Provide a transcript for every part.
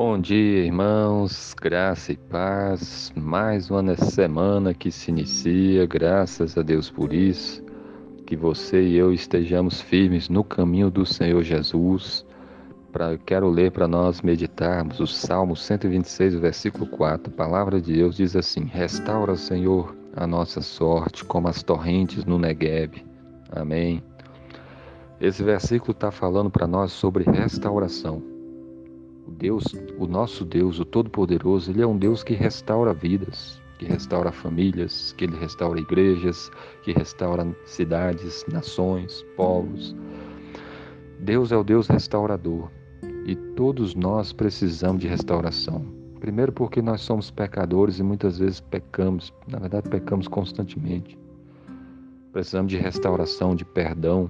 Bom dia, irmãos, graça e paz. Mais uma semana que se inicia, graças a Deus por isso. Que você e eu estejamos firmes no caminho do Senhor Jesus. Pra, quero ler para nós meditarmos o Salmo 126, versículo 4. A palavra de Deus diz assim: Restaura, Senhor, a nossa sorte, como as torrentes no Negueb. Amém. Esse versículo está falando para nós sobre restauração. Deus, o nosso Deus, o Todo-Poderoso, ele é um Deus que restaura vidas, que restaura famílias, que ele restaura igrejas, que restaura cidades, nações, povos. Deus é o Deus restaurador e todos nós precisamos de restauração. Primeiro, porque nós somos pecadores e muitas vezes pecamos, na verdade, pecamos constantemente. Precisamos de restauração, de perdão,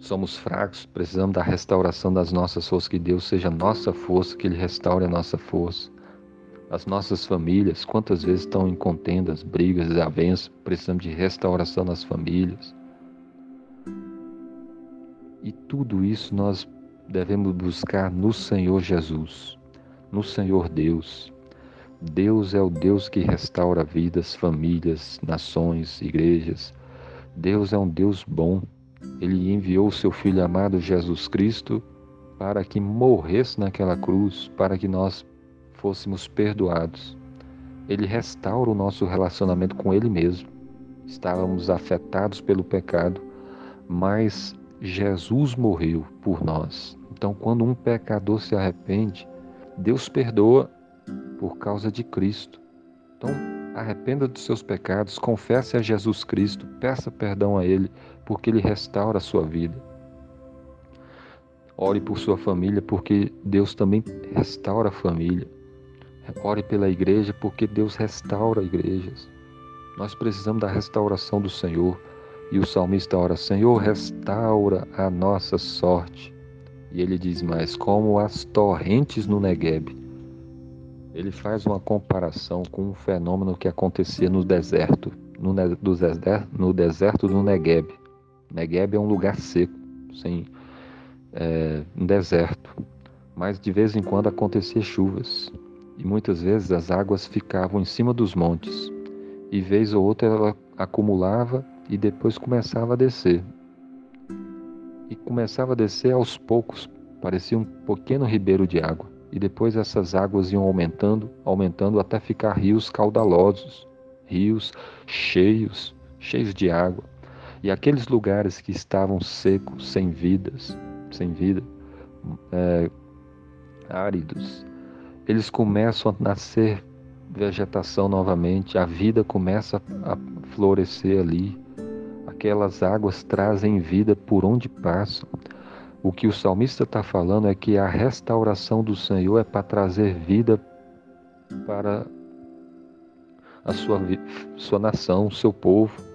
Somos fracos, precisamos da restauração das nossas forças, que Deus seja nossa força, que Ele restaure a nossa força. As nossas famílias, quantas vezes estão em contendas, brigas, desavenças, precisamos de restauração nas famílias. E tudo isso nós devemos buscar no Senhor Jesus, no Senhor Deus. Deus é o Deus que restaura vidas, famílias, nações, igrejas. Deus é um Deus bom ele enviou seu Filho amado Jesus Cristo para que morresse naquela cruz, para que nós fôssemos perdoados. Ele restaura o nosso relacionamento com Ele mesmo. Estávamos afetados pelo pecado, mas Jesus morreu por nós. Então, quando um pecador se arrepende, Deus perdoa por causa de Cristo. Então, Arrependa dos seus pecados, confesse a Jesus Cristo, peça perdão a Ele, porque Ele restaura a sua vida. Ore por sua família, porque Deus também restaura a família. Ore pela igreja, porque Deus restaura igrejas. Nós precisamos da restauração do Senhor. E o salmista ora: Senhor, restaura a nossa sorte. E ele diz mais: como as torrentes no Negueb ele faz uma comparação com um fenômeno que acontecia no deserto, no, deserto do Negueb. Negueb é um lugar seco, sem é, um deserto, mas de vez em quando acontecia chuvas. E muitas vezes as águas ficavam em cima dos montes. E vez ou outra ela acumulava e depois começava a descer. E começava a descer aos poucos, parecia um pequeno ribeiro de água. E depois essas águas iam aumentando, aumentando até ficar rios caudalosos, rios cheios, cheios de água. E aqueles lugares que estavam secos, sem vidas, sem vida, é, áridos, eles começam a nascer vegetação novamente, a vida começa a florescer ali. Aquelas águas trazem vida por onde passam. O que o salmista está falando é que a restauração do Senhor é para trazer vida para a sua, sua nação, seu povo.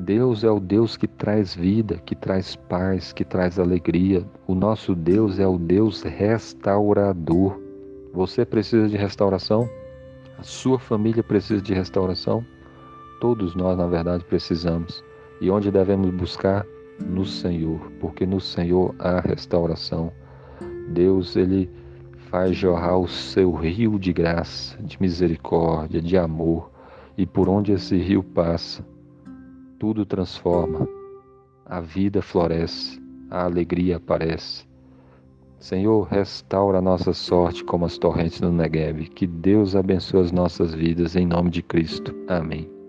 Deus é o Deus que traz vida, que traz paz, que traz alegria. O nosso Deus é o Deus restaurador. Você precisa de restauração? A sua família precisa de restauração? Todos nós, na verdade, precisamos. E onde devemos buscar? no Senhor, porque no Senhor há restauração. Deus, ele faz jorrar o seu rio de graça, de misericórdia, de amor, e por onde esse rio passa, tudo transforma, a vida floresce, a alegria aparece. Senhor, restaura a nossa sorte como as torrentes do Negev. Que Deus abençoe as nossas vidas em nome de Cristo. Amém.